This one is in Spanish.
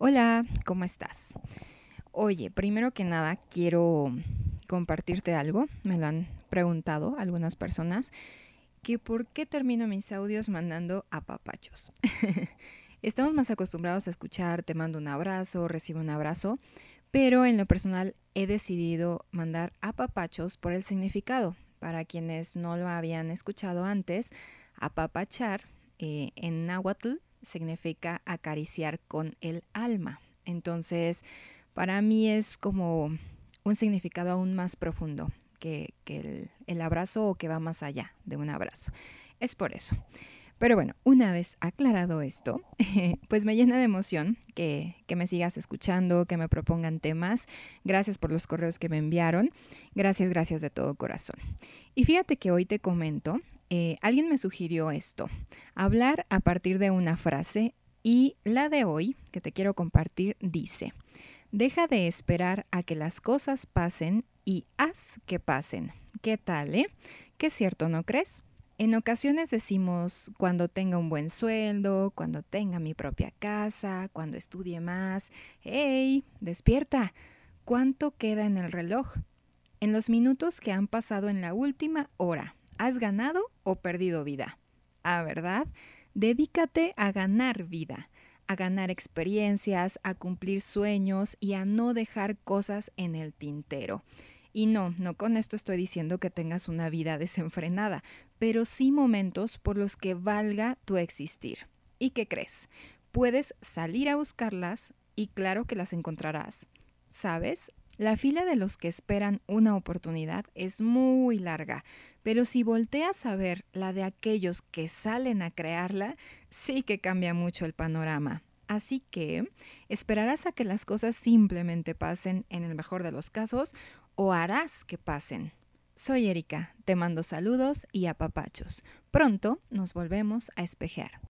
Hola, ¿cómo estás? Oye, primero que nada quiero compartirte algo. Me lo han preguntado algunas personas que por qué termino mis audios mandando a papachos. Estamos más acostumbrados a escuchar te mando un abrazo, recibo un abrazo, pero en lo personal he decidido mandar a papachos por el significado. Para quienes no lo habían escuchado antes, apapachar eh, en náhuatl significa acariciar con el alma. Entonces, para mí es como un significado aún más profundo que, el, abrazo o que va más allá de un abrazo. Es por eso. Pero bueno, una vez aclarado esto, pues me llena de emoción que, que, me sigas escuchando, que me propongan temas. Gracias por los correos que me enviaron. Gracias, gracias de todo corazón. Y fíjate que hoy te comento eh, alguien me sugirió esto, hablar a partir de una frase y la de hoy que te quiero compartir dice, deja de esperar a que las cosas pasen y haz que pasen. ¿Qué tal, eh? ¿Qué cierto, no crees? En ocasiones decimos cuando tenga un buen sueldo, cuando tenga mi propia casa, cuando estudie más, ¡hey! Despierta. ¿Cuánto queda en el reloj? En los minutos que han pasado en la última hora, ¿Has ganado o perdido vida? Ah, ¿verdad? Dedícate a ganar vida, a ganar experiencias, a cumplir sueños y a no dejar cosas en el tintero. Y no, no con esto estoy diciendo que tengas una vida desenfrenada, pero sí momentos por los que valga tu existir. ¿Y qué crees? Puedes salir a buscarlas y claro que las encontrarás. ¿Sabes? La fila de los que esperan una oportunidad es muy larga, pero si volteas a ver la de aquellos que salen a crearla, sí que cambia mucho el panorama. Así que, ¿esperarás a que las cosas simplemente pasen en el mejor de los casos o harás que pasen? Soy Erika, te mando saludos y apapachos. Pronto nos volvemos a espejear.